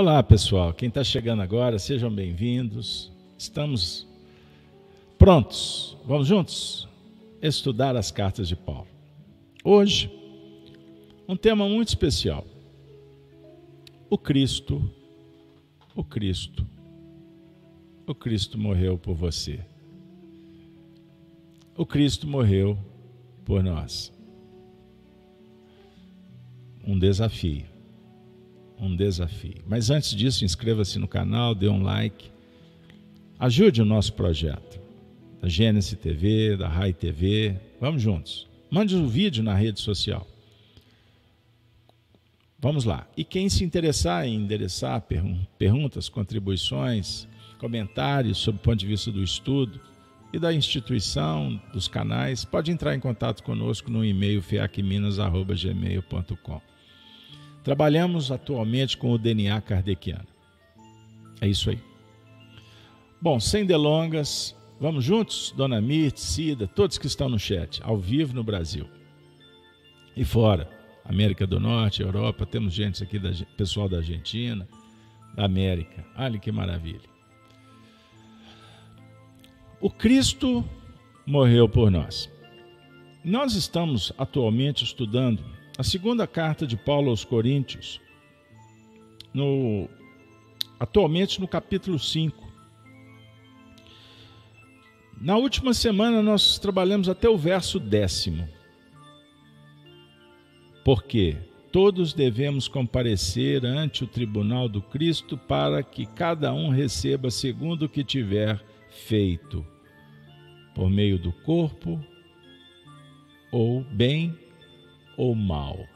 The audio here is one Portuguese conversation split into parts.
Olá, pessoal. Quem está chegando agora, sejam bem-vindos. Estamos prontos. Vamos juntos estudar as cartas de Paulo. Hoje, um tema muito especial. O Cristo, o Cristo, o Cristo morreu por você. O Cristo morreu por nós. Um desafio. Um desafio. Mas antes disso, inscreva-se no canal, dê um like. Ajude o nosso projeto. Da Gênesis TV, da Rai TV. Vamos juntos. Mande um vídeo na rede social. Vamos lá. E quem se interessar em endereçar perguntas, contribuições, comentários sobre o ponto de vista do estudo e da instituição, dos canais, pode entrar em contato conosco no e-mail feacminas.gmail.com. Trabalhamos atualmente com o DNA kardeciano. É isso aí. Bom, sem delongas, vamos juntos? Dona Mirth, Cida, todos que estão no chat, ao vivo no Brasil e fora. América do Norte, Europa, temos gente aqui, da, pessoal da Argentina, da América. Olha que maravilha. O Cristo morreu por nós. Nós estamos atualmente estudando a segunda carta de Paulo aos Coríntios, no, atualmente no capítulo 5. Na última semana nós trabalhamos até o verso décimo porque todos devemos comparecer ante o tribunal do Cristo para que cada um receba segundo o que tiver feito, por meio do corpo, ou bem ou mal.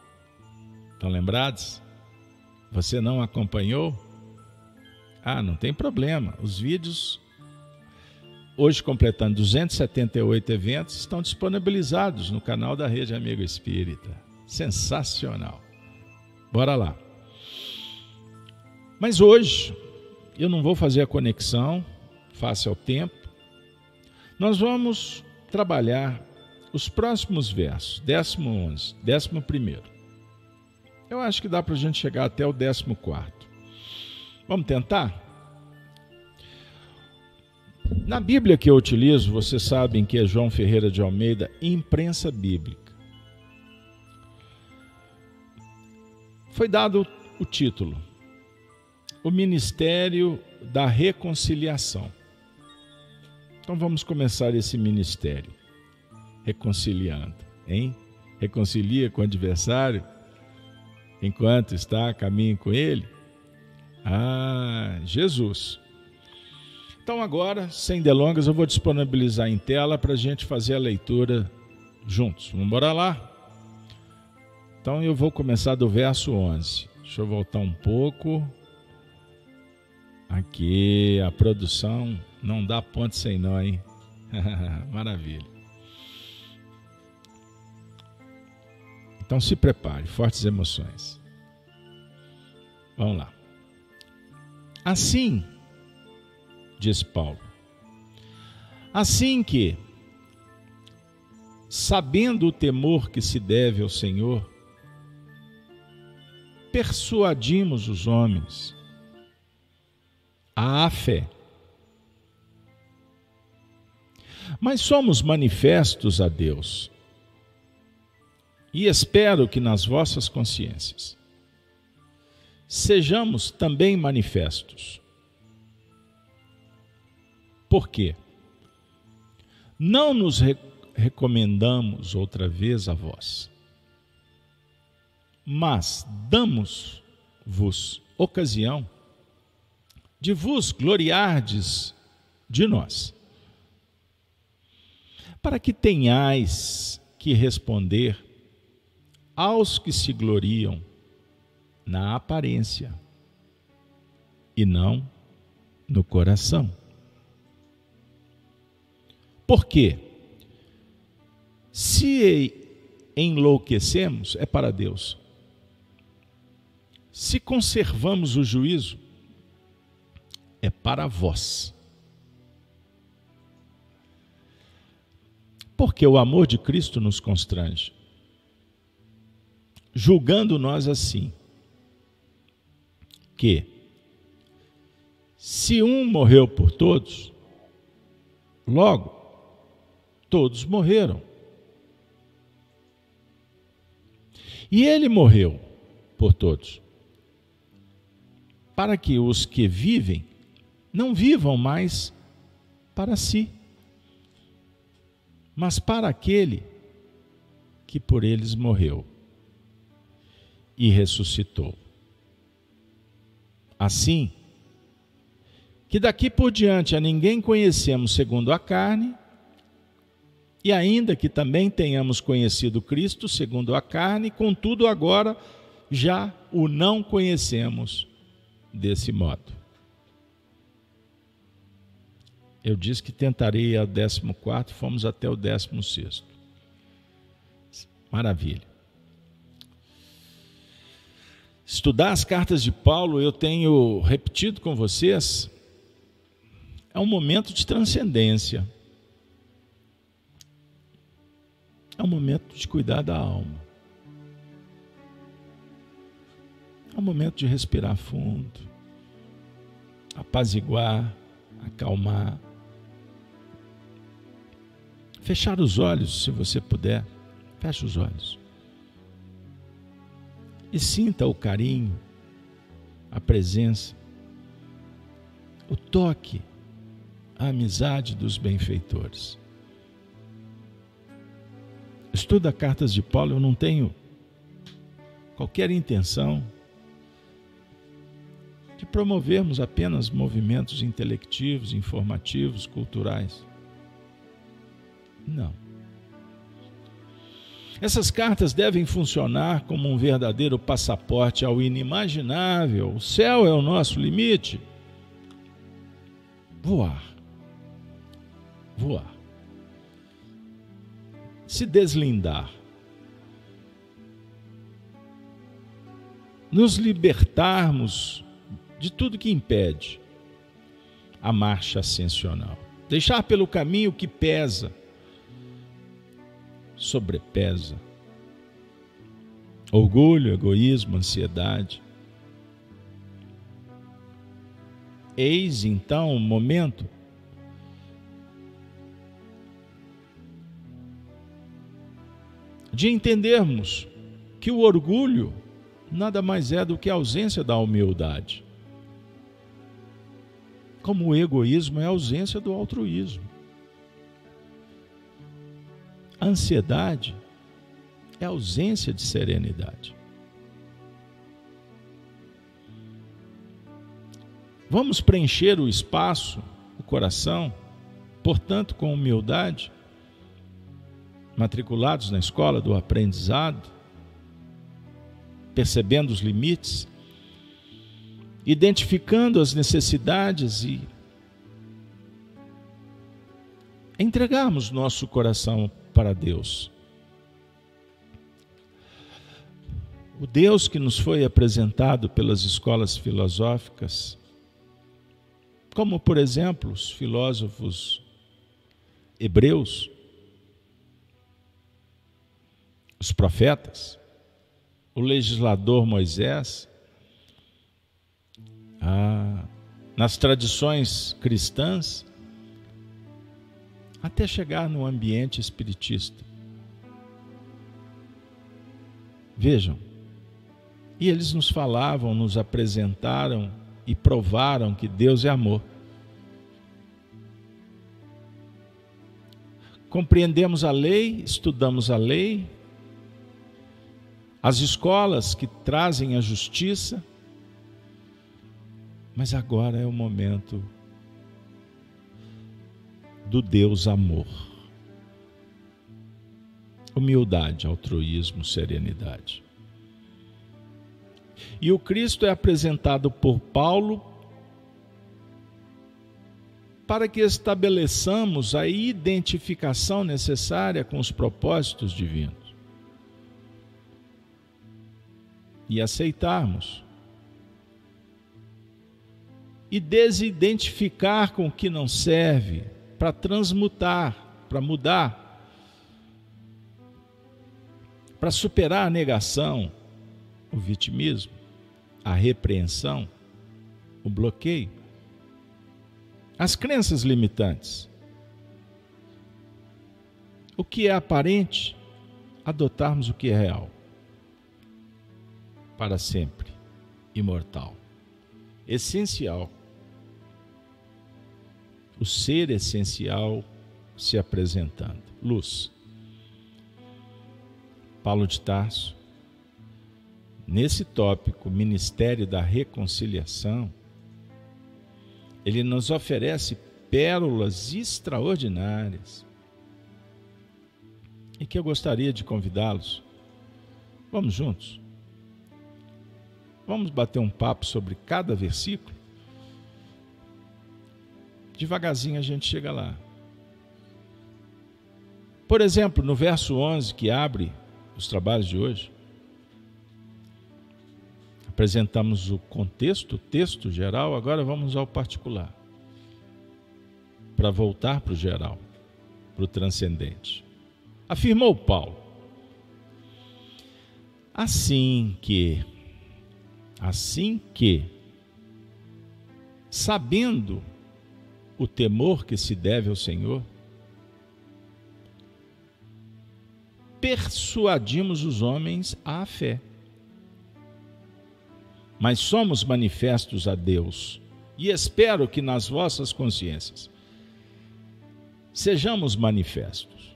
Estão lembrados? Você não acompanhou? Ah, não tem problema. Os vídeos, hoje completando 278 eventos, estão disponibilizados no canal da Rede Amigo Espírita. Sensacional. Bora lá. Mas hoje eu não vou fazer a conexão face ao tempo. Nós vamos trabalhar os próximos versos, décimo onze, décimo primeiro. Eu acho que dá para a gente chegar até o décimo quarto. Vamos tentar? Na Bíblia que eu utilizo, vocês sabem que é João Ferreira de Almeida, imprensa bíblica. foi dado o título: O Ministério da Reconciliação. Então vamos começar esse ministério reconciliando, hein? Reconcilia com o adversário enquanto está a caminho com ele? Ah, Jesus. Então agora, sem delongas, eu vou disponibilizar em tela para a gente fazer a leitura juntos. Vamos embora lá? Então eu vou começar do verso 11. Deixa eu voltar um pouco. Aqui, a produção não dá ponto sem nó, hein? Maravilha. Então se prepare, fortes emoções. Vamos lá. Assim, diz Paulo, assim que, sabendo o temor que se deve ao Senhor, persuadimos os homens à fé. Mas somos manifestos a Deus. E espero que nas vossas consciências sejamos também manifestos. Por quê? Não nos re recomendamos outra vez a vós mas damos-vos ocasião de vos gloriardes de nós, para que tenhais que responder aos que se gloriam na aparência e não no coração. Por quê? Se enlouquecemos, é para Deus. Se conservamos o juízo, é para vós. Porque o amor de Cristo nos constrange. Julgando nós assim, que Se um morreu por todos, logo, todos morreram. E ele morreu por todos, para que os que vivem não vivam mais para si, mas para aquele que por eles morreu e ressuscitou. Assim, que daqui por diante a ninguém conhecemos segundo a carne, e ainda que também tenhamos conhecido Cristo segundo a carne, contudo agora já o não conhecemos desse modo. Eu disse que tentarei ao 14, fomos até o 16. Maravilha. Estudar as cartas de Paulo, eu tenho repetido com vocês, é um momento de transcendência. É um momento de cuidar da alma. É um momento de respirar fundo, apaziguar, acalmar. Fechar os olhos, se você puder. Feche os olhos. E sinta o carinho, a presença, o toque, a amizade dos benfeitores. Estuda cartas de Paulo, eu não tenho qualquer intenção de promovermos apenas movimentos intelectivos, informativos, culturais. Não. Essas cartas devem funcionar como um verdadeiro passaporte ao inimaginável. O céu é o nosso limite. Voar. Voar. Se deslindar. Nos libertarmos de tudo que impede a marcha ascensional. Deixar pelo caminho que pesa sobrepesa. Orgulho, egoísmo, ansiedade. Eis então o momento de entendermos que o orgulho nada mais é do que a ausência da humildade. Como o egoísmo é a ausência do altruísmo. Ansiedade é ausência de serenidade. Vamos preencher o espaço, o coração, portanto, com humildade, matriculados na escola do aprendizado, percebendo os limites, identificando as necessidades e entregarmos nosso coração para Deus. O Deus que nos foi apresentado pelas escolas filosóficas, como por exemplo os filósofos hebreus, os profetas, o legislador Moisés, ah, nas tradições cristãs, até chegar no ambiente espiritista. Vejam, e eles nos falavam, nos apresentaram e provaram que Deus é amor. Compreendemos a lei, estudamos a lei, as escolas que trazem a justiça, mas agora é o momento do Deus amor. Humildade, altruísmo, serenidade. E o Cristo é apresentado por Paulo para que estabeleçamos a identificação necessária com os propósitos divinos e aceitarmos e desidentificar com o que não serve para transmutar, para mudar, para superar a negação, o vitimismo, a repreensão, o bloqueio as crenças limitantes. O que é aparente, adotarmos o que é real. Para sempre, imortal. Essencial. O ser essencial se apresentando. Luz. Paulo de Tarso, nesse tópico, Ministério da Reconciliação, ele nos oferece pérolas extraordinárias e que eu gostaria de convidá-los. Vamos juntos? Vamos bater um papo sobre cada versículo? Devagarzinho a gente chega lá. Por exemplo, no verso 11 que abre os trabalhos de hoje, Apresentamos o contexto, o texto geral, agora vamos ao particular. Para voltar para o geral, para o transcendente. Afirmou Paulo. Assim que, assim que, sabendo o temor que se deve ao Senhor, persuadimos os homens à fé mas somos manifestos a Deus. E espero que nas vossas consciências sejamos manifestos.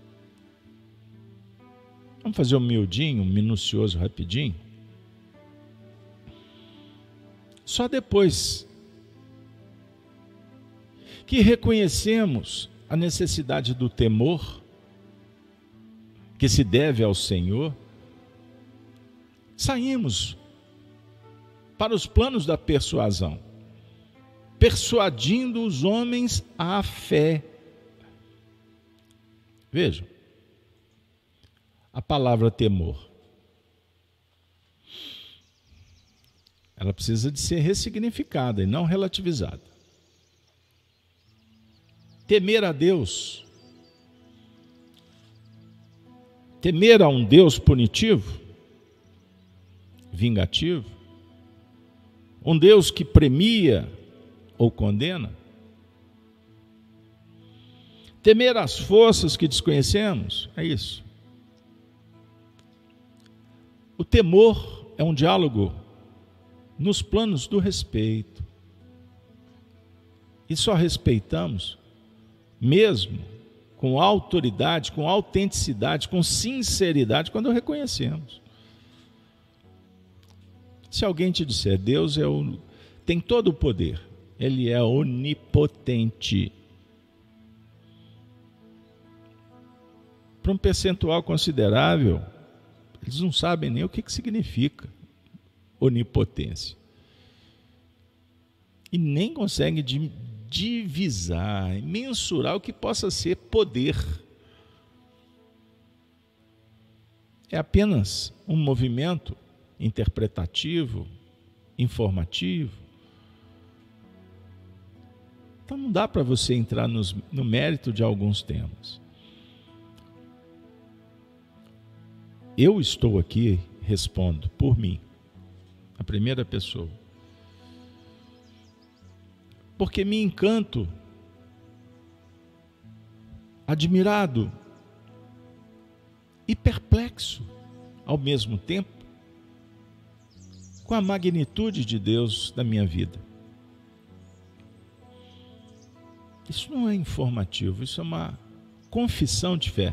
Vamos fazer um miudinho, um minucioso, rapidinho. Só depois que reconhecemos a necessidade do temor que se deve ao Senhor, saímos para os planos da persuasão, persuadindo os homens à fé. Vejam, a palavra temor. Ela precisa de ser ressignificada e não relativizada. Temer a Deus. Temer a um Deus punitivo, vingativo, um Deus que premia ou condena? Temer as forças que desconhecemos? É isso. O temor é um diálogo nos planos do respeito. E só respeitamos mesmo com autoridade, com autenticidade, com sinceridade, quando reconhecemos. Se alguém te disser, Deus é o, tem todo o poder, Ele é onipotente. Para um percentual considerável, eles não sabem nem o que, que significa onipotência. E nem conseguem divisar, mensurar o que possa ser poder. É apenas um movimento interpretativo, informativo. Então não dá para você entrar nos, no mérito de alguns temas. Eu estou aqui, respondo, por mim, a primeira pessoa. Porque me encanto, admirado e perplexo ao mesmo tempo com a magnitude de Deus da minha vida. Isso não é informativo, isso é uma confissão de fé.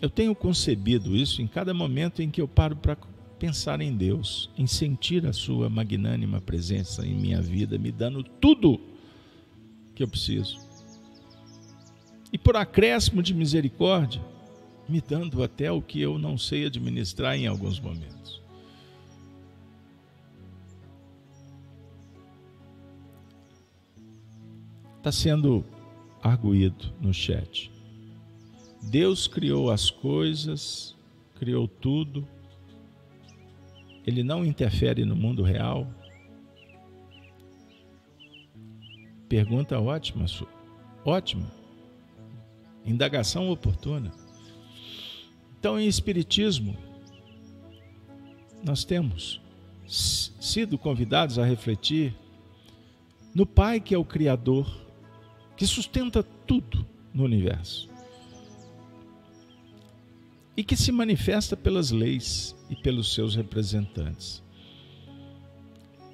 Eu tenho concebido isso em cada momento em que eu paro para pensar em Deus, em sentir a Sua magnânima presença em minha vida, me dando tudo que eu preciso. E por acréscimo de misericórdia, me dando até o que eu não sei administrar em alguns momentos. Está sendo arguído no chat. Deus criou as coisas, criou tudo, ele não interfere no mundo real. Pergunta ótima, ótima. Indagação oportuna. Então, em Espiritismo, nós temos sido convidados a refletir no Pai que é o Criador, que sustenta tudo no universo e que se manifesta pelas leis e pelos seus representantes.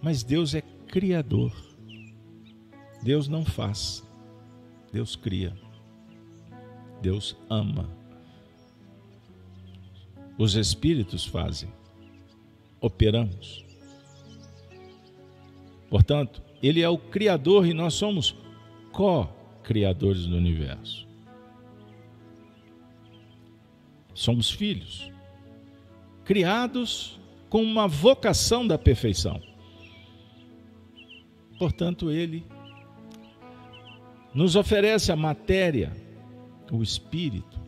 Mas Deus é criador. Deus não faz, Deus cria. Deus ama. Os espíritos fazem, operamos. Portanto, Ele é o Criador e nós somos co-criadores do universo. Somos filhos, criados com uma vocação da perfeição. Portanto, Ele nos oferece a matéria, o espírito,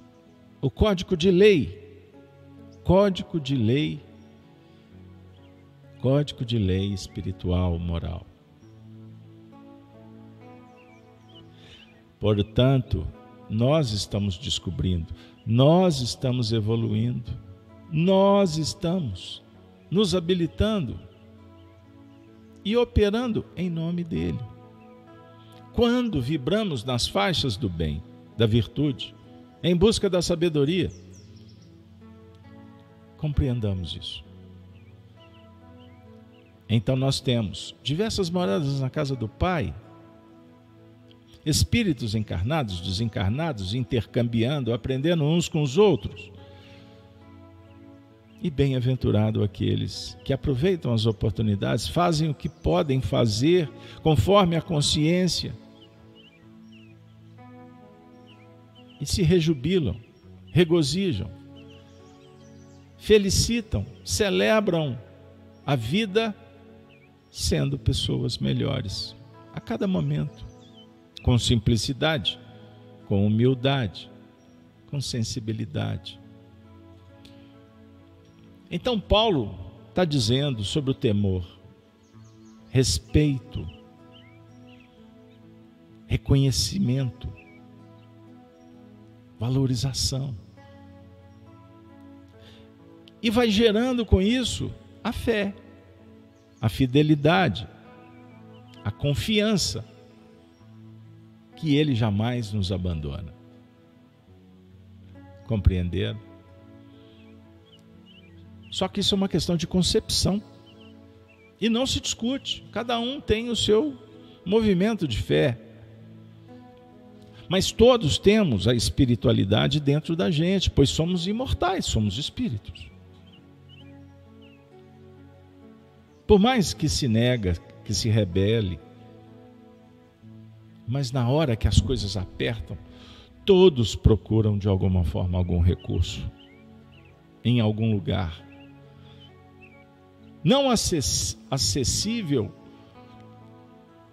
o código de lei, código de lei, código de lei espiritual, moral. Portanto, nós estamos descobrindo, nós estamos evoluindo, nós estamos nos habilitando e operando em nome dele. Quando vibramos nas faixas do bem, da virtude, em busca da sabedoria, compreendamos isso. Então nós temos diversas moradas na casa do Pai, espíritos encarnados, desencarnados, intercambiando, aprendendo uns com os outros. E bem-aventurado aqueles que aproveitam as oportunidades, fazem o que podem fazer conforme a consciência e se rejubilam, regozijam, felicitam, celebram a vida sendo pessoas melhores a cada momento com simplicidade, com humildade, com sensibilidade. Então, Paulo está dizendo sobre o temor, respeito, reconhecimento, valorização. E vai gerando com isso a fé, a fidelidade, a confiança que Ele jamais nos abandona. Compreenderam? Só que isso é uma questão de concepção. E não se discute. Cada um tem o seu movimento de fé. Mas todos temos a espiritualidade dentro da gente, pois somos imortais, somos espíritos. Por mais que se nega, que se rebele, mas na hora que as coisas apertam, todos procuram de alguma forma algum recurso em algum lugar. Não acessível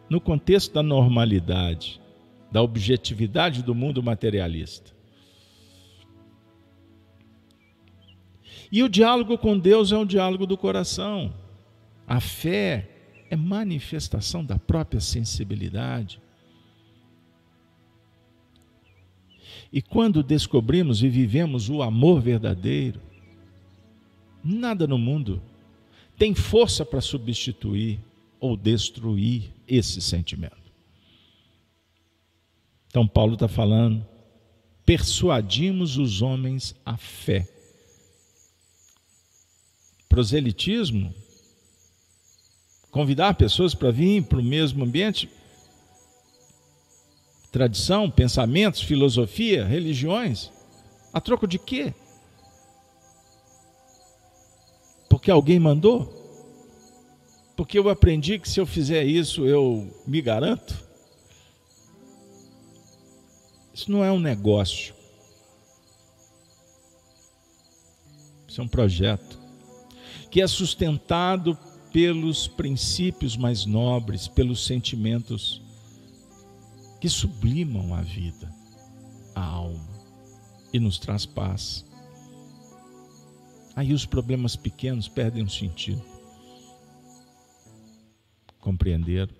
no contexto da normalidade, da objetividade do mundo materialista. E o diálogo com Deus é um diálogo do coração. A fé é manifestação da própria sensibilidade. E quando descobrimos e vivemos o amor verdadeiro, nada no mundo tem força para substituir ou destruir esse sentimento. Então, Paulo está falando, persuadimos os homens à fé. Proselitismo, convidar pessoas para vir para o mesmo ambiente, tradição, pensamentos, filosofia, religiões, a troco de quê? Porque alguém mandou? Porque eu aprendi que se eu fizer isso eu me garanto? Isso não é um negócio. Isso é um projeto que é sustentado pelos princípios mais nobres, pelos sentimentos que sublimam a vida, a alma e nos traz paz. Aí os problemas pequenos perdem o sentido. Compreenderam?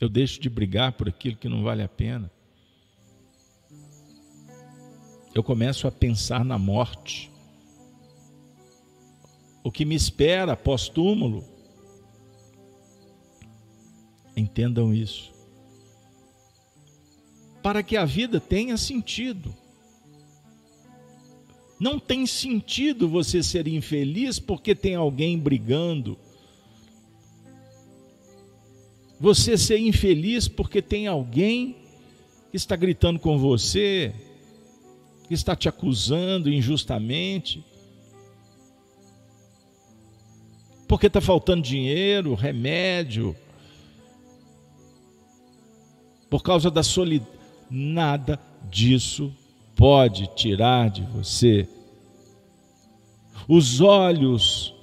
Eu deixo de brigar por aquilo que não vale a pena. Eu começo a pensar na morte. O que me espera pós-túmulo. Entendam isso. Para que a vida tenha sentido. Não tem sentido você ser infeliz porque tem alguém brigando. Você ser infeliz porque tem alguém que está gritando com você, que está te acusando injustamente. Porque está faltando dinheiro, remédio, por causa da solidão. Nada disso pode tirar de você os olhos,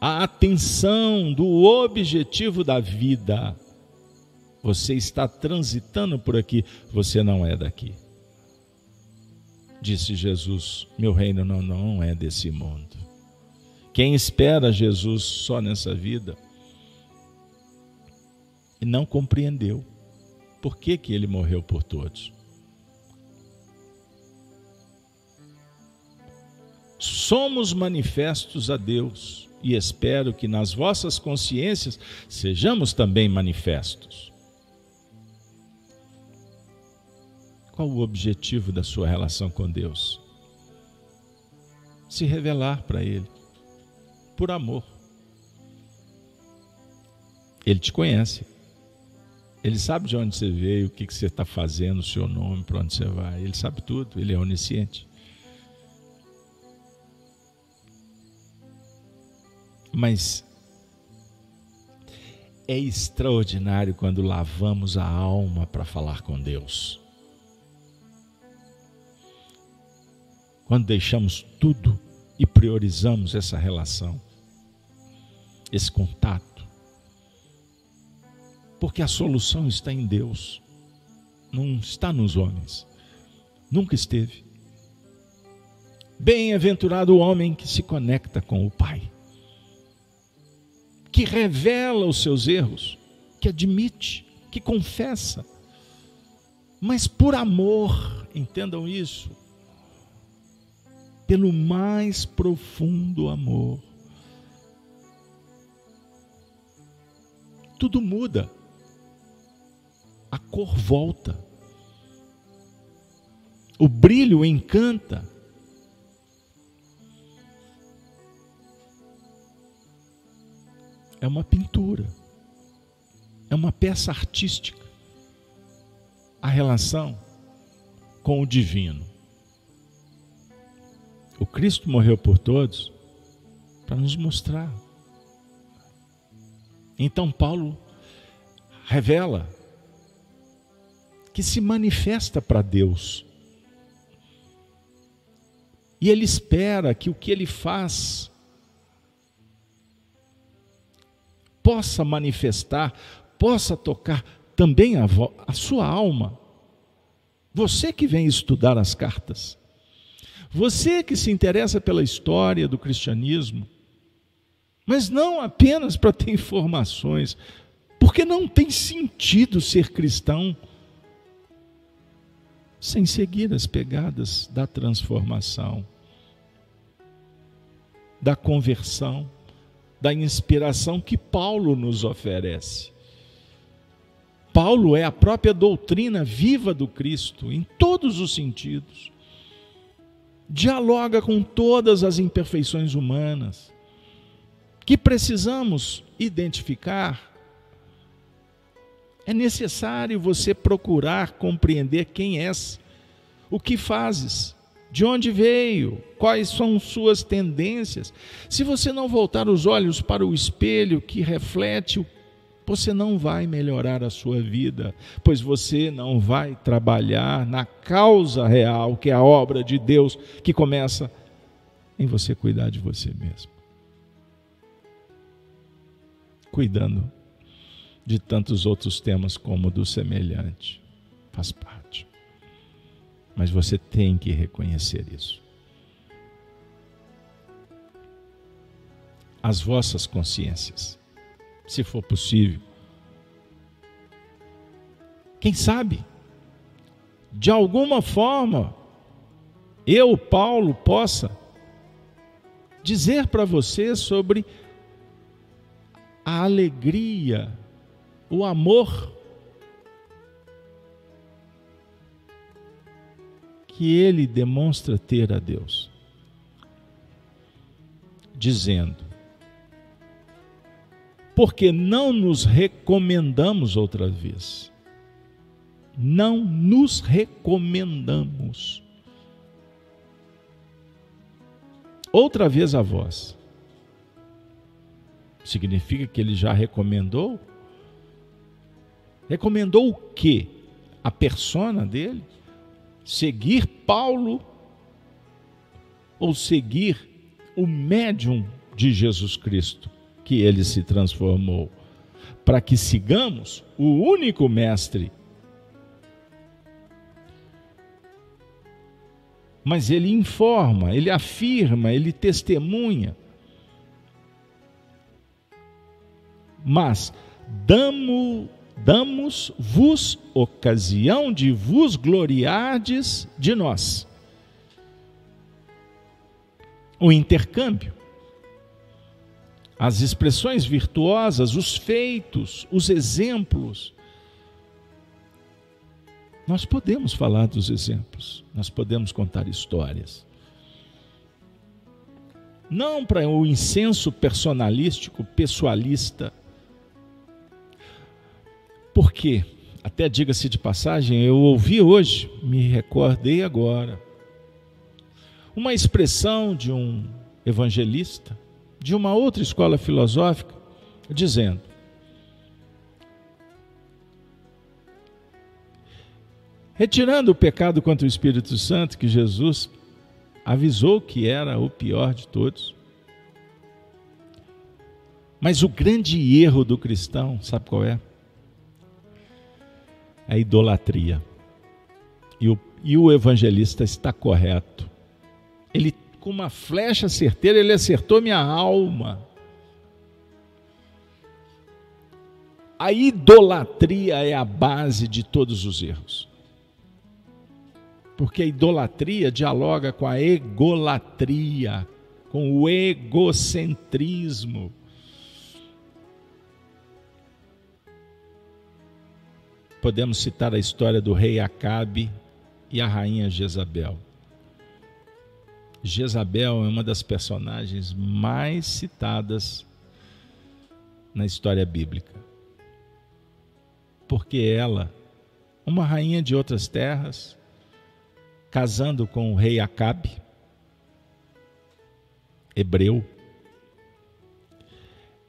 a atenção do objetivo da vida. Você está transitando por aqui, você não é daqui. Disse Jesus: Meu reino não, não é desse mundo. Quem espera Jesus só nessa vida e não compreendeu por que, que ele morreu por todos. Somos manifestos a Deus e espero que nas vossas consciências sejamos também manifestos. Qual o objetivo da sua relação com Deus? Se revelar para Ele, por amor. Ele te conhece. Ele sabe de onde você veio, o que você está fazendo, o seu nome, para onde você vai. Ele sabe tudo, ele é onisciente. Mas é extraordinário quando lavamos a alma para falar com Deus. Quando deixamos tudo e priorizamos essa relação, esse contato. Porque a solução está em Deus, não está nos homens. Nunca esteve. Bem-aventurado o homem que se conecta com o Pai que revela os seus erros, que admite, que confessa, mas por amor, entendam isso, pelo mais profundo amor. Tudo muda, a cor volta, o brilho encanta é uma pintura, é uma peça artística. A relação com o divino. O Cristo morreu por todos para nos mostrar. Então, Paulo revela que se manifesta para Deus. E ele espera que o que ele faz possa manifestar, possa tocar também a, a sua alma. Você que vem estudar as cartas, você que se interessa pela história do cristianismo, mas não apenas para ter informações, porque não tem sentido ser cristão sem seguir as pegadas da transformação, da conversão da inspiração que Paulo nos oferece. Paulo é a própria doutrina viva do Cristo, em todos os sentidos. Dialoga com todas as imperfeições humanas que precisamos identificar. É necessário você procurar compreender quem és, o que fazes, de onde veio? Quais são suas tendências? Se você não voltar os olhos para o espelho que reflete, você não vai melhorar a sua vida, pois você não vai trabalhar na causa real, que é a obra de Deus, que começa em você cuidar de você mesmo. Cuidando de tantos outros temas como do semelhante. Faz parte. Mas você tem que reconhecer isso. As vossas consciências, se for possível. Quem sabe, de alguma forma, eu, Paulo, possa dizer para você sobre a alegria, o amor que ele demonstra ter a Deus, dizendo: Porque não nos recomendamos outra vez, não nos recomendamos outra vez a vós. Significa que ele já recomendou? Recomendou o quê? A persona dele? seguir Paulo ou seguir o médium de Jesus Cristo que ele se transformou, para que sigamos o único mestre. Mas ele informa, ele afirma, ele testemunha. Mas damos damos-vos ocasião de vos gloriardes de nós. O intercâmbio, as expressões virtuosas, os feitos, os exemplos. Nós podemos falar dos exemplos, nós podemos contar histórias. Não para o incenso personalístico, pessoalista, por quê? Até diga-se de passagem, eu ouvi hoje, me recordei agora, uma expressão de um evangelista de uma outra escola filosófica, dizendo: Retirando o pecado contra o Espírito Santo, que Jesus avisou que era o pior de todos. Mas o grande erro do cristão, sabe qual é? A idolatria. E o, e o evangelista está correto. Ele, com uma flecha certeira, ele acertou minha alma. A idolatria é a base de todos os erros. Porque a idolatria dialoga com a egolatria, com o egocentrismo. Podemos citar a história do rei Acabe e a rainha Jezabel. Jezabel é uma das personagens mais citadas na história bíblica. Porque ela, uma rainha de outras terras, casando com o rei Acabe, hebreu,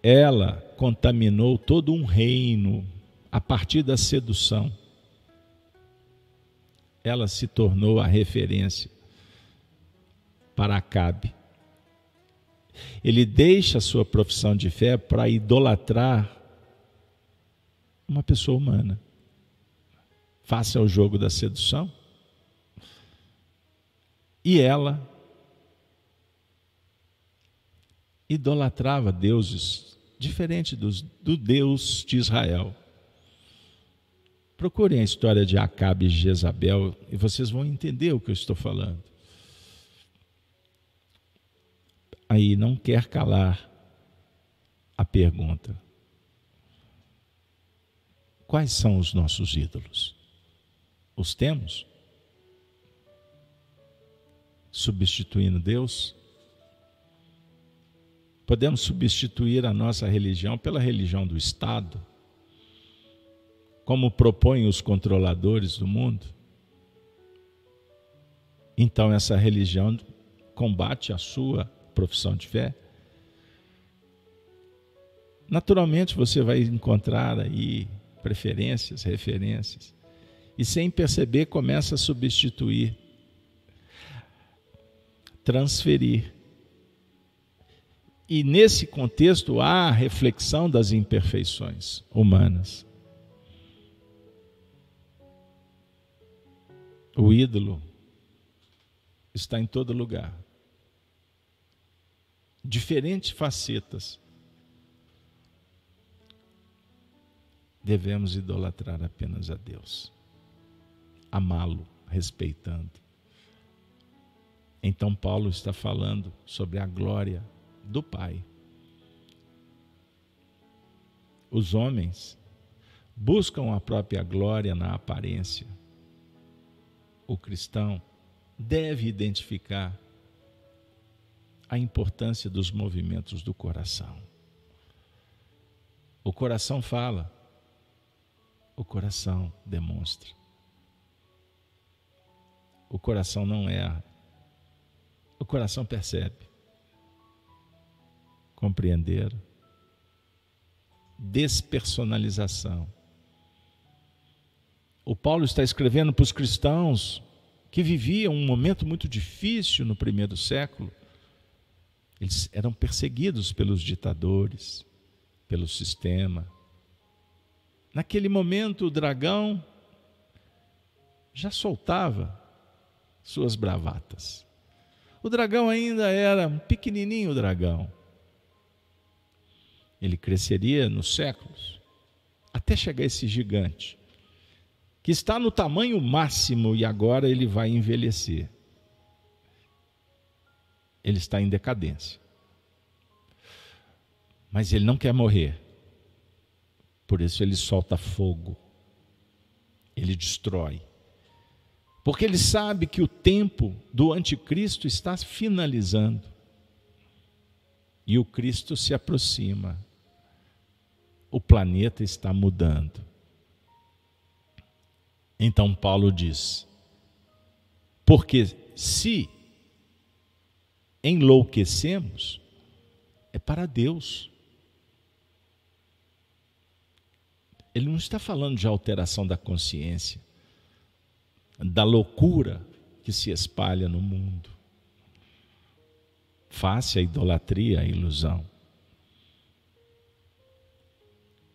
ela contaminou todo um reino a partir da sedução, ela se tornou a referência para Acabe. Ele deixa a sua profissão de fé para idolatrar uma pessoa humana. Face ao jogo da sedução. E ela idolatrava deuses diferentes do Deus de Israel. Procurem a história de Acabe e Jezabel e vocês vão entender o que eu estou falando. Aí não quer calar a pergunta: quais são os nossos ídolos? Os temos? Substituindo Deus? Podemos substituir a nossa religião pela religião do Estado? Como propõem os controladores do mundo, então essa religião combate a sua profissão de fé. Naturalmente você vai encontrar aí preferências, referências, e sem perceber começa a substituir, transferir. E nesse contexto há a reflexão das imperfeições humanas. O ídolo está em todo lugar. Diferentes facetas. Devemos idolatrar apenas a Deus, amá-lo, respeitando. Então, Paulo está falando sobre a glória do Pai. os homens buscam a própria glória na aparência. O cristão deve identificar a importância dos movimentos do coração. O coração fala, o coração demonstra. O coração não erra, o coração percebe. Compreender, despersonalização. O Paulo está escrevendo para os cristãos que viviam um momento muito difícil no primeiro século eles eram perseguidos pelos ditadores, pelo sistema. Naquele momento, o dragão já soltava suas bravatas. O dragão ainda era um pequenininho dragão. Ele cresceria nos séculos, até chegar esse gigante, que está no tamanho máximo e agora ele vai envelhecer ele está em decadência. Mas ele não quer morrer. Por isso ele solta fogo. Ele destrói. Porque ele sabe que o tempo do anticristo está finalizando. E o Cristo se aproxima. O planeta está mudando. Então Paulo diz: porque se enlouquecemos é para Deus. Ele não está falando de alteração da consciência, da loucura que se espalha no mundo. Face a idolatria, a ilusão.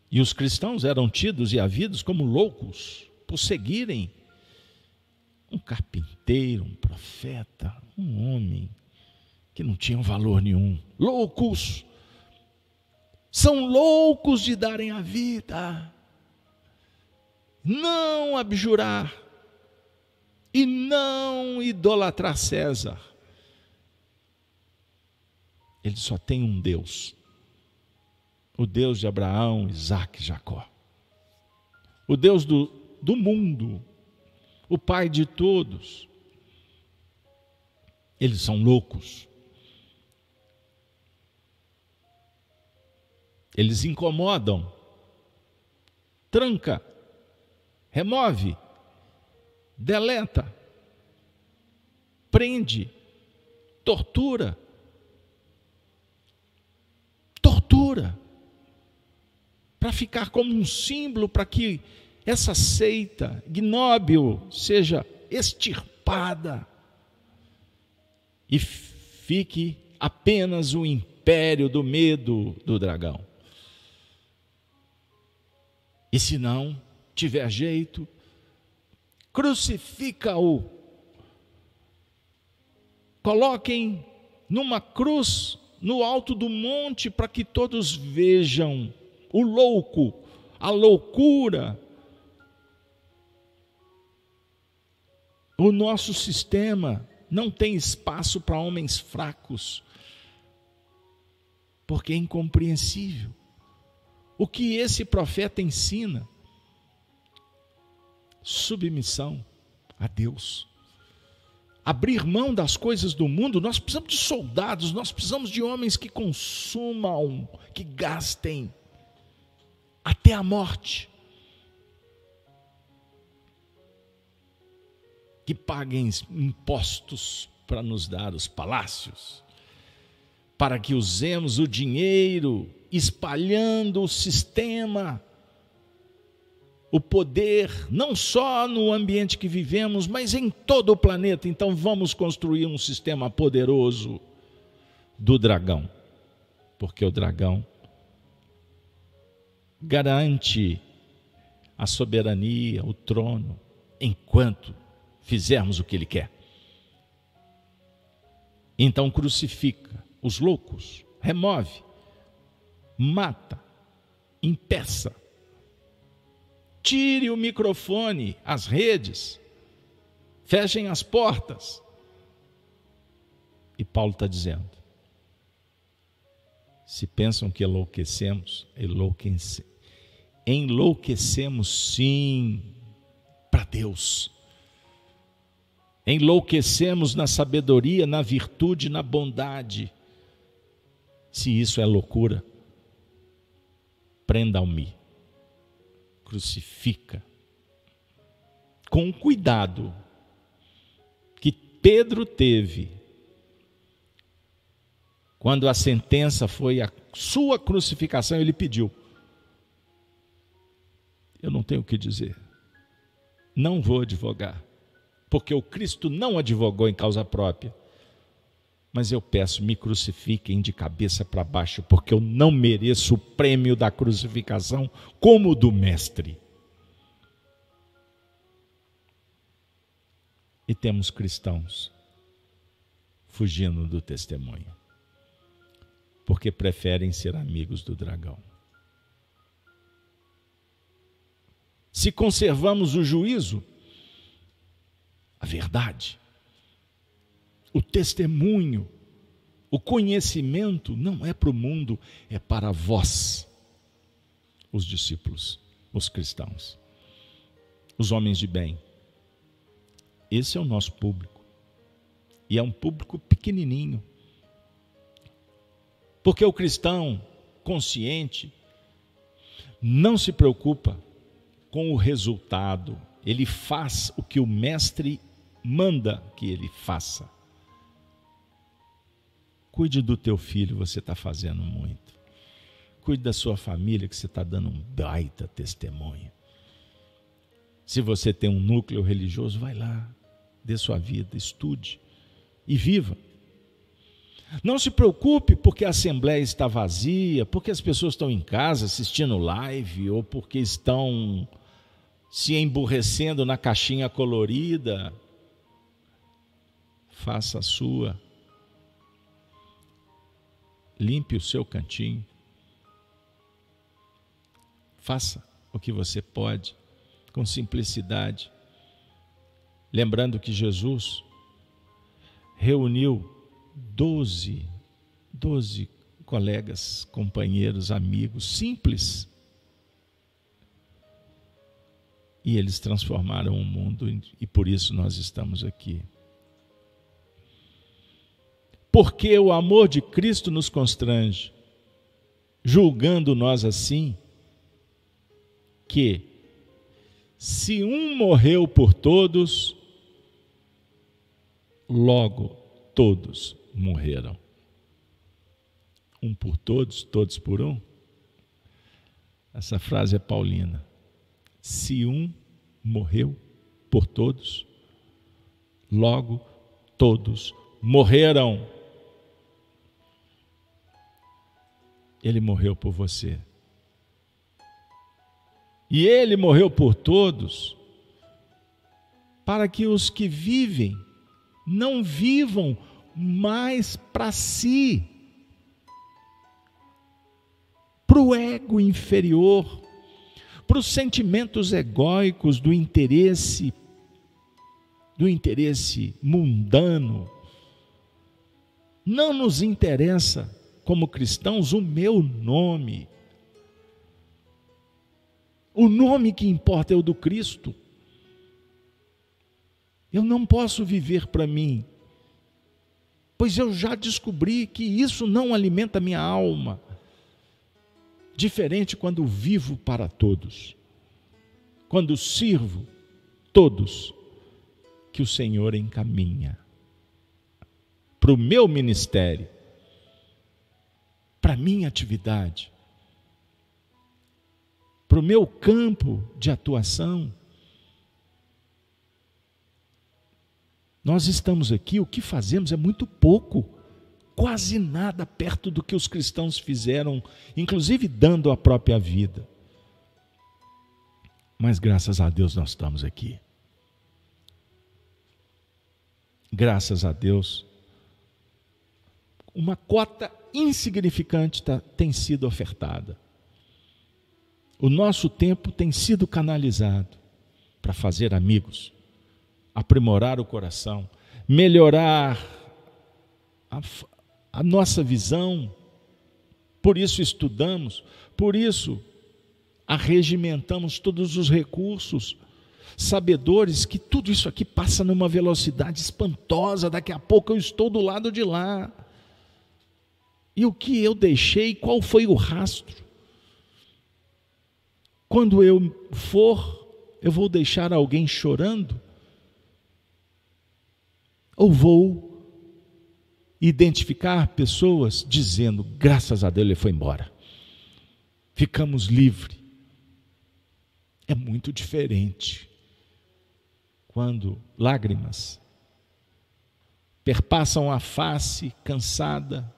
E os cristãos eram tidos e havidos como loucos por seguirem um carpinteiro, um profeta, um homem que não tinham valor nenhum. Loucos! São loucos de darem a vida, não abjurar e não idolatrar César. Ele só tem um Deus, o Deus de Abraão, Isaac e Jacó, o Deus do, do mundo, o Pai de todos. Eles são loucos. Eles incomodam, tranca, remove, deleta, prende, tortura. Tortura. Para ficar como um símbolo para que essa seita ignóbil seja extirpada e fique apenas o império do medo do dragão. E se não tiver jeito, crucifica-o. Coloquem numa cruz no alto do monte para que todos vejam o louco, a loucura. O nosso sistema não tem espaço para homens fracos, porque é incompreensível o que esse profeta ensina? Submissão a Deus. Abrir mão das coisas do mundo, nós precisamos de soldados, nós precisamos de homens que consumam, que gastem até a morte. Que paguem impostos para nos dar os palácios, para que usemos o dinheiro espalhando o sistema, o poder, não só no ambiente que vivemos, mas em todo o planeta. Então vamos construir um sistema poderoso do dragão, porque o dragão garante a soberania, o trono, enquanto fizermos o que ele quer. Então crucifica os loucos, remove mata, impeça. Tire o microfone, as redes, fechem as portas. E Paulo está dizendo: se pensam que enlouquecemos, enlouquecem, enlouquecemos sim para Deus. Enlouquecemos na sabedoria, na virtude, na bondade. Se isso é loucura, prenda-me, crucifica. Com cuidado que Pedro teve quando a sentença foi a sua crucificação, ele pediu: Eu não tenho o que dizer, não vou advogar, porque o Cristo não advogou em causa própria mas eu peço, me crucifiquem de cabeça para baixo, porque eu não mereço o prêmio da crucificação como o do Mestre. E temos cristãos fugindo do testemunho, porque preferem ser amigos do dragão. Se conservamos o juízo, verdade, o testemunho, o conhecimento não é para o mundo, é para vós, os discípulos, os cristãos, os homens de bem. Esse é o nosso público. E é um público pequenininho. Porque o cristão consciente não se preocupa com o resultado, ele faz o que o mestre manda que ele faça. Cuide do teu filho, você está fazendo muito. Cuide da sua família, que você está dando um baita testemunho. Se você tem um núcleo religioso, vai lá, dê sua vida, estude e viva. Não se preocupe porque a assembleia está vazia, porque as pessoas estão em casa assistindo live ou porque estão se emburrecendo na caixinha colorida. Faça a sua limpe o seu cantinho. Faça o que você pode, com simplicidade. Lembrando que Jesus reuniu doze, doze colegas, companheiros, amigos, simples. E eles transformaram o mundo e por isso nós estamos aqui porque o amor de Cristo nos constrange, julgando nós assim, que se um morreu por todos, logo todos morreram. Um por todos, todos por um. Essa frase é paulina. Se um morreu por todos, logo todos morreram. Ele morreu por você. E ele morreu por todos, para que os que vivem não vivam mais para si, para o ego inferior, para os sentimentos egóicos do interesse, do interesse mundano. Não nos interessa como cristãos, o meu nome. O nome que importa é o do Cristo. Eu não posso viver para mim, pois eu já descobri que isso não alimenta minha alma. Diferente quando vivo para todos, quando sirvo todos que o Senhor encaminha para o meu ministério para a minha atividade, para o meu campo de atuação. Nós estamos aqui, o que fazemos é muito pouco, quase nada perto do que os cristãos fizeram, inclusive dando a própria vida. Mas graças a Deus nós estamos aqui. Graças a Deus. Uma cota insignificante tá, tem sido ofertada. O nosso tempo tem sido canalizado para fazer amigos, aprimorar o coração, melhorar a, a nossa visão. Por isso estudamos, por isso arregimentamos todos os recursos, sabedores que tudo isso aqui passa numa velocidade espantosa, daqui a pouco eu estou do lado de lá. E o que eu deixei, qual foi o rastro? Quando eu for, eu vou deixar alguém chorando? Ou vou identificar pessoas dizendo: graças a Deus ele foi embora, ficamos livres. É muito diferente quando lágrimas perpassam a face cansada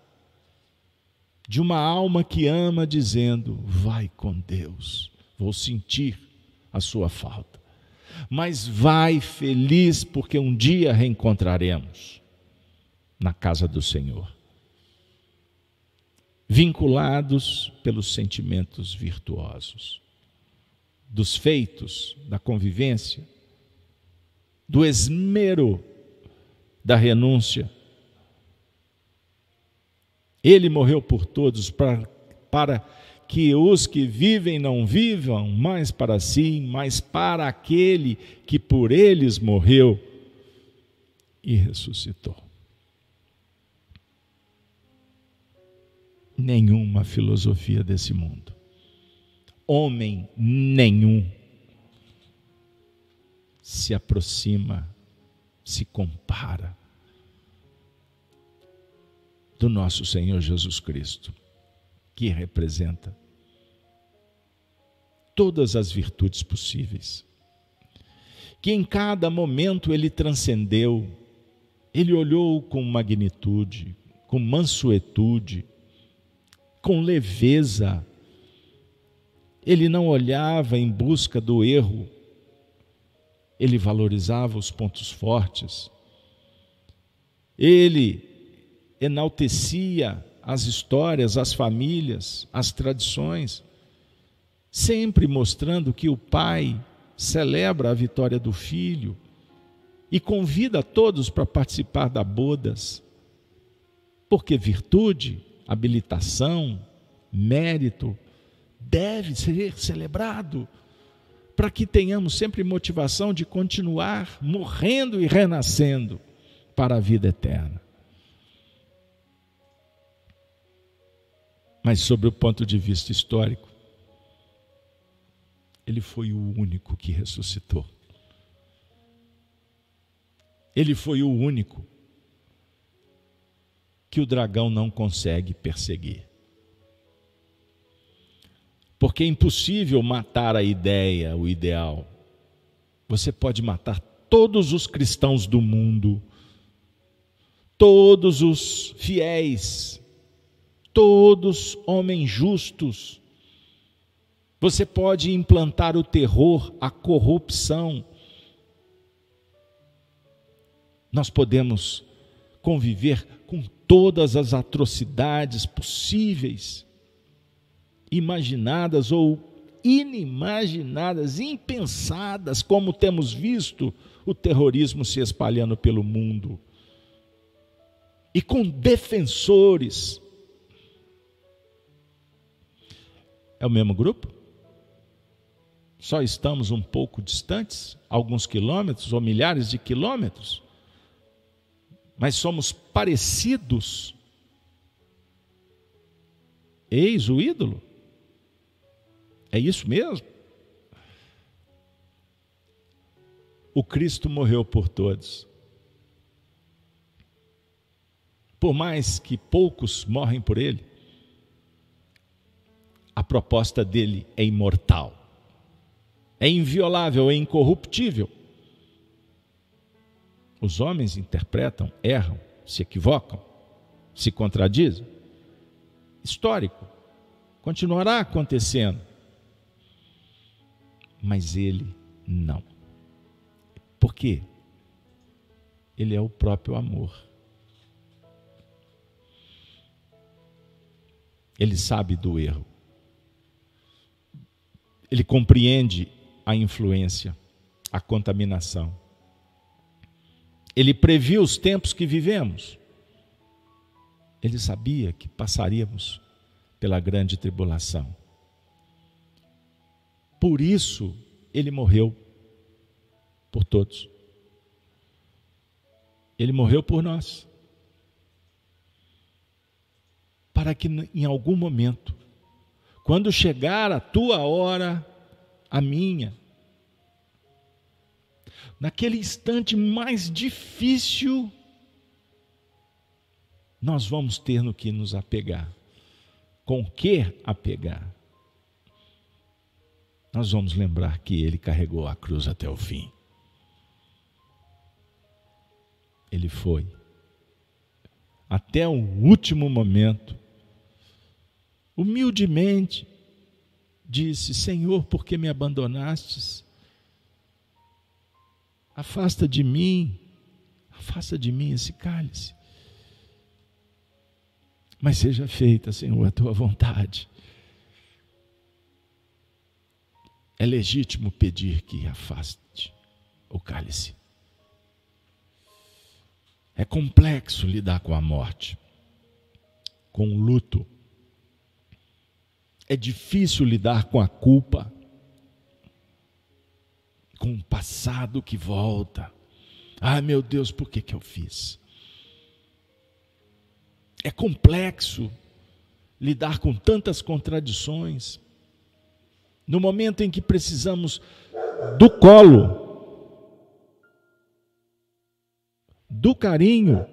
de uma alma que ama, dizendo: Vai com Deus, vou sentir a sua falta. Mas vai feliz, porque um dia reencontraremos na casa do Senhor. Vinculados pelos sentimentos virtuosos, dos feitos, da convivência, do esmero da renúncia. Ele morreu por todos para, para que os que vivem não vivam mais para si, mas para aquele que por eles morreu e ressuscitou. Nenhuma filosofia desse mundo, homem nenhum, se aproxima, se compara do nosso Senhor Jesus Cristo que representa todas as virtudes possíveis. Que em cada momento ele transcendeu, ele olhou com magnitude, com mansuetude, com leveza. Ele não olhava em busca do erro, ele valorizava os pontos fortes. Ele enaltecia as histórias, as famílias, as tradições, sempre mostrando que o pai celebra a vitória do filho e convida todos para participar da bodas. Porque virtude, habilitação, mérito deve ser celebrado para que tenhamos sempre motivação de continuar morrendo e renascendo para a vida eterna. Mas, sob o ponto de vista histórico, ele foi o único que ressuscitou. Ele foi o único que o dragão não consegue perseguir. Porque é impossível matar a ideia, o ideal. Você pode matar todos os cristãos do mundo, todos os fiéis, todos homens justos. Você pode implantar o terror, a corrupção. Nós podemos conviver com todas as atrocidades possíveis, imaginadas ou inimaginadas, impensadas, como temos visto o terrorismo se espalhando pelo mundo. E com defensores É o mesmo grupo? Só estamos um pouco distantes, alguns quilômetros ou milhares de quilômetros, mas somos parecidos. Eis o ídolo? É isso mesmo? O Cristo morreu por todos. Por mais que poucos morrem por ele, a proposta dele é imortal, é inviolável, é incorruptível. Os homens interpretam, erram, se equivocam, se contradizem. Histórico, continuará acontecendo. Mas ele não. Por quê? Ele é o próprio amor. Ele sabe do erro. Ele compreende a influência, a contaminação. Ele previu os tempos que vivemos. Ele sabia que passaríamos pela grande tribulação. Por isso ele morreu por todos. Ele morreu por nós. Para que em algum momento, quando chegar a tua hora, a minha, naquele instante mais difícil, nós vamos ter no que nos apegar. Com que apegar? Nós vamos lembrar que ele carregou a cruz até o fim. Ele foi até o último momento, humildemente, disse: Senhor, por que me abandonastes? Afasta de mim, afasta de mim esse cálice. Mas seja feita, Senhor, a tua vontade. É legítimo pedir que afaste o cálice. É complexo lidar com a morte, com o luto. É difícil lidar com a culpa, com o passado que volta. Ah, meu Deus, por que, que eu fiz? É complexo lidar com tantas contradições. No momento em que precisamos do colo, do carinho,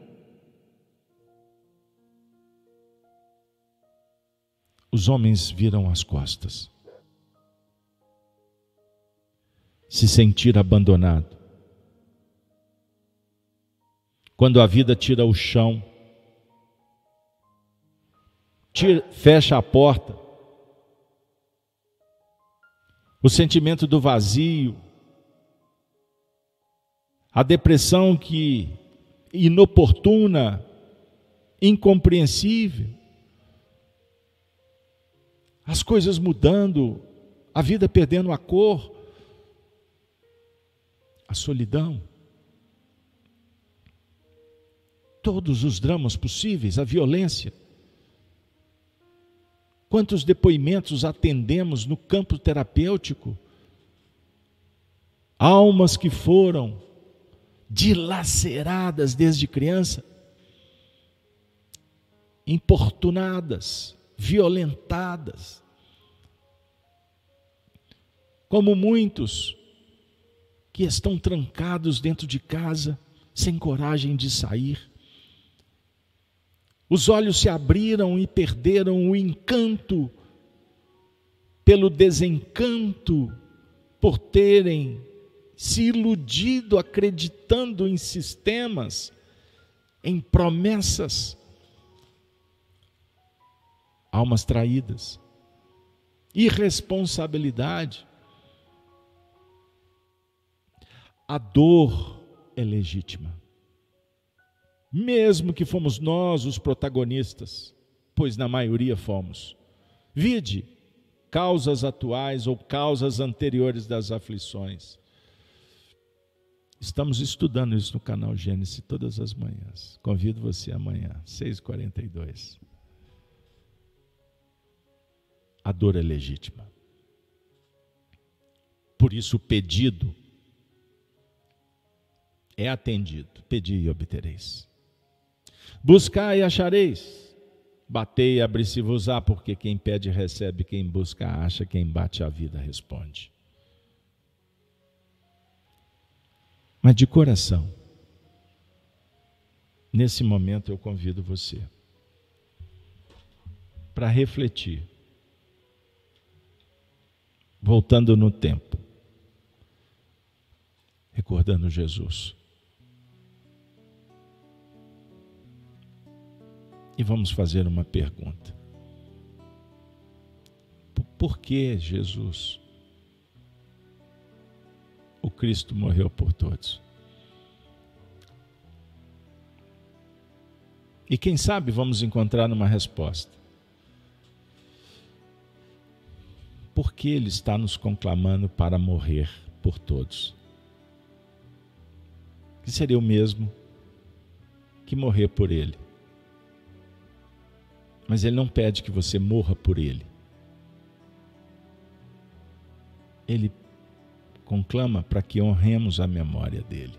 os homens viram as costas. Se sentir abandonado. Quando a vida tira o chão, tira, fecha a porta. O sentimento do vazio, a depressão que inoportuna, incompreensível, as coisas mudando, a vida perdendo a cor, a solidão, todos os dramas possíveis, a violência. Quantos depoimentos atendemos no campo terapêutico? Almas que foram dilaceradas desde criança, importunadas, violentadas. Como muitos que estão trancados dentro de casa, sem coragem de sair os olhos se abriram e perderam o encanto pelo desencanto, por terem se iludido acreditando em sistemas, em promessas. Almas traídas, irresponsabilidade. A dor é legítima mesmo que fomos nós os protagonistas, pois na maioria fomos. Vide causas atuais ou causas anteriores das aflições. Estamos estudando isso no canal Gênesis todas as manhãs. Convido você amanhã, 6h42. A dor é legítima. Por isso o pedido é atendido. Pedi e obtereis. Buscai e achareis. Batei e abri-se-vos-á, porque quem pede recebe, quem busca acha, quem bate a vida responde. Mas de coração, nesse momento eu convido você para refletir, voltando no tempo, recordando Jesus. E vamos fazer uma pergunta. Por que Jesus, o Cristo, morreu por todos? E quem sabe vamos encontrar uma resposta. Por que Ele está nos conclamando para morrer por todos? Que seria o mesmo que morrer por Ele. Mas Ele não pede que você morra por Ele. ele conclama para que honremos a memória dele.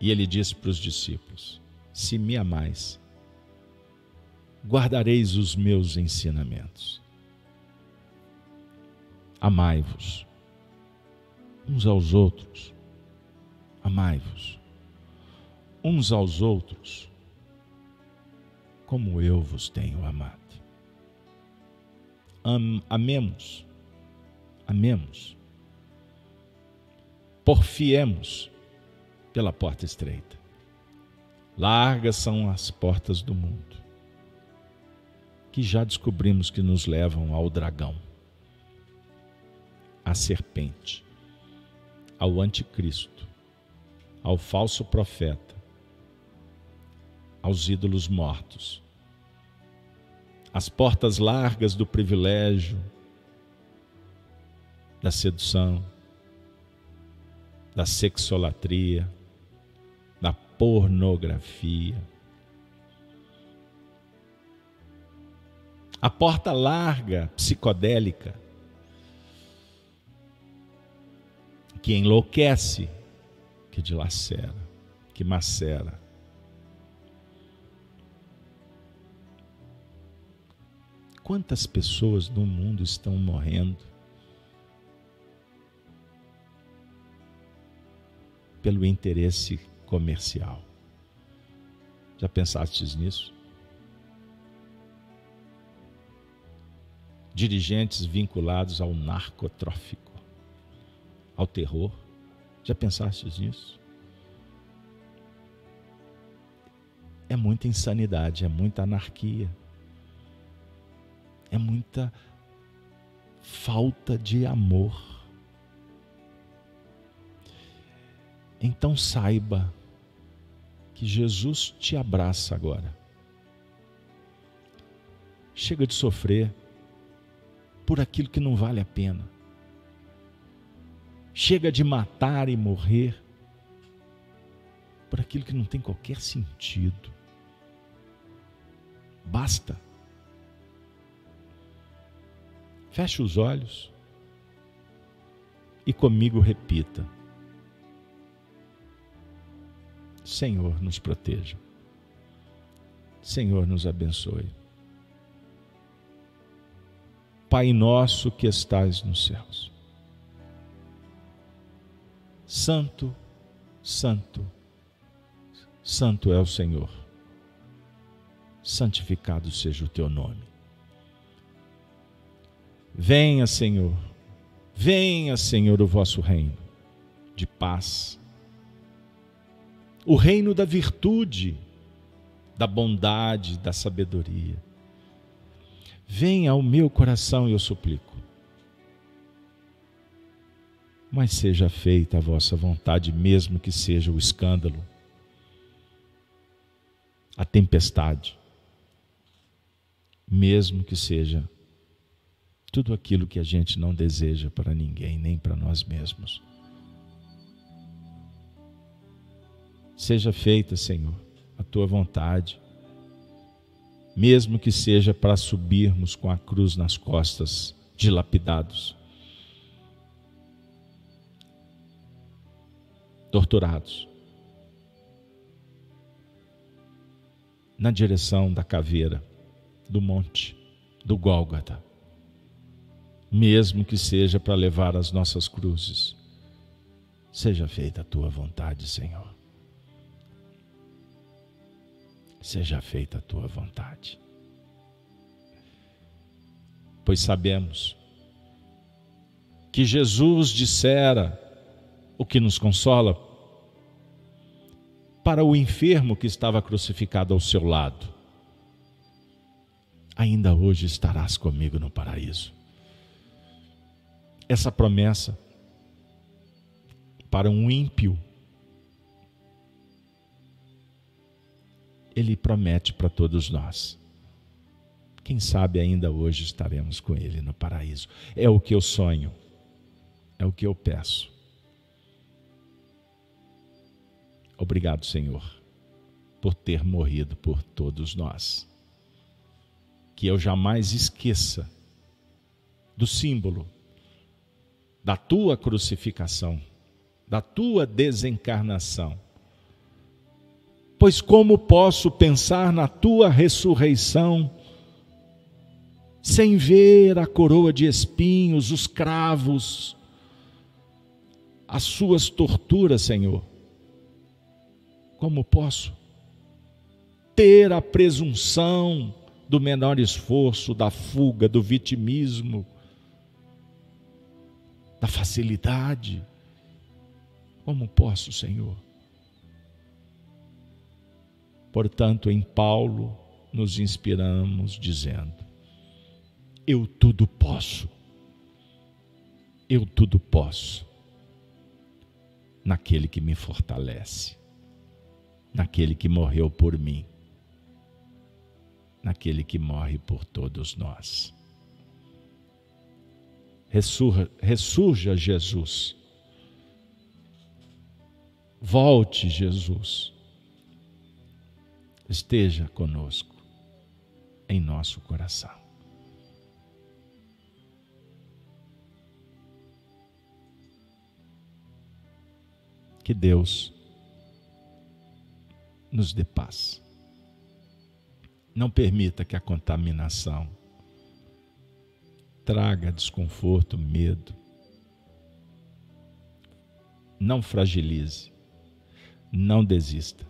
E ele disse para os discípulos: Se me amais, guardareis os meus ensinamentos. Amai-vos uns aos outros. Amai-vos uns aos outros, como eu vos tenho amado. Am, amemos, amemos, porfiemos pela porta estreita. Largas são as portas do mundo, que já descobrimos que nos levam ao dragão, à serpente, ao anticristo, ao falso profeta, aos ídolos mortos. As portas largas do privilégio, da sedução, da sexolatria, da pornografia. A porta larga, psicodélica, que enlouquece, que dilacera, que macera. Quantas pessoas no mundo estão morrendo pelo interesse comercial? Já pensastes nisso? Dirigentes vinculados ao narcotráfico, ao terror. Já pensastes nisso? É muita insanidade, é muita anarquia é muita falta de amor. Então saiba que Jesus te abraça agora. Chega de sofrer por aquilo que não vale a pena. Chega de matar e morrer por aquilo que não tem qualquer sentido. Basta. Feche os olhos e comigo repita: Senhor, nos proteja. Senhor, nos abençoe. Pai nosso que estais nos céus. Santo, santo, santo é o Senhor. Santificado seja o teu nome. Venha, Senhor, venha, Senhor, o vosso reino de paz, o reino da virtude, da bondade, da sabedoria. Venha ao meu coração, eu suplico. Mas seja feita a vossa vontade, mesmo que seja o escândalo, a tempestade, mesmo que seja tudo aquilo que a gente não deseja para ninguém, nem para nós mesmos. Seja feita, Senhor, a tua vontade, mesmo que seja para subirmos com a cruz nas costas, dilapidados, torturados, na direção da caveira, do monte, do Gólgota mesmo que seja para levar as nossas cruzes. Seja feita a tua vontade, Senhor. Seja feita a tua vontade. Pois sabemos que Jesus dissera o que nos consola para o enfermo que estava crucificado ao seu lado. Ainda hoje estarás comigo no paraíso essa promessa para um ímpio. Ele promete para todos nós. Quem sabe ainda hoje estaremos com Ele no paraíso. É o que eu sonho, é o que eu peço. Obrigado, Senhor, por ter morrido por todos nós. Que eu jamais esqueça do símbolo da tua crucificação, da tua desencarnação. Pois como posso pensar na tua ressurreição sem ver a coroa de espinhos, os cravos, as suas torturas, Senhor? Como posso ter a presunção do menor esforço, da fuga, do vitimismo, da facilidade? Como posso, Senhor? Portanto, em Paulo nos inspiramos dizendo: Eu tudo posso, eu tudo posso, naquele que me fortalece, naquele que morreu por mim, naquele que morre por todos nós. Ressurja, ressurja Jesus. Volte, Jesus esteja conosco em nosso coração. Que Deus nos dê paz. Não permita que a contaminação traga desconforto, medo. Não fragilize. Não desista.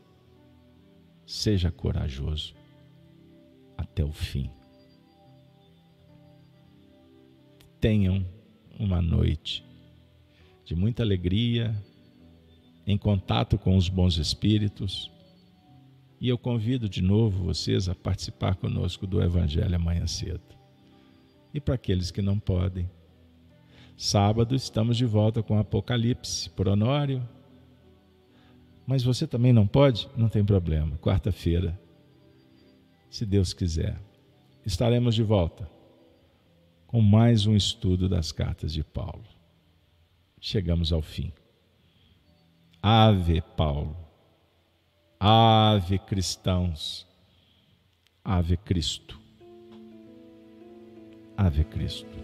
Seja corajoso até o fim. Tenham uma noite de muita alegria, em contato com os bons espíritos. E eu convido de novo vocês a participar conosco do Evangelho amanhã cedo. E para aqueles que não podem, sábado estamos de volta com Apocalipse por Honório, mas você também não pode? Não tem problema. Quarta-feira, se Deus quiser, estaremos de volta com mais um estudo das cartas de Paulo. Chegamos ao fim. Ave Paulo, Ave cristãos, Ave Cristo, Ave Cristo.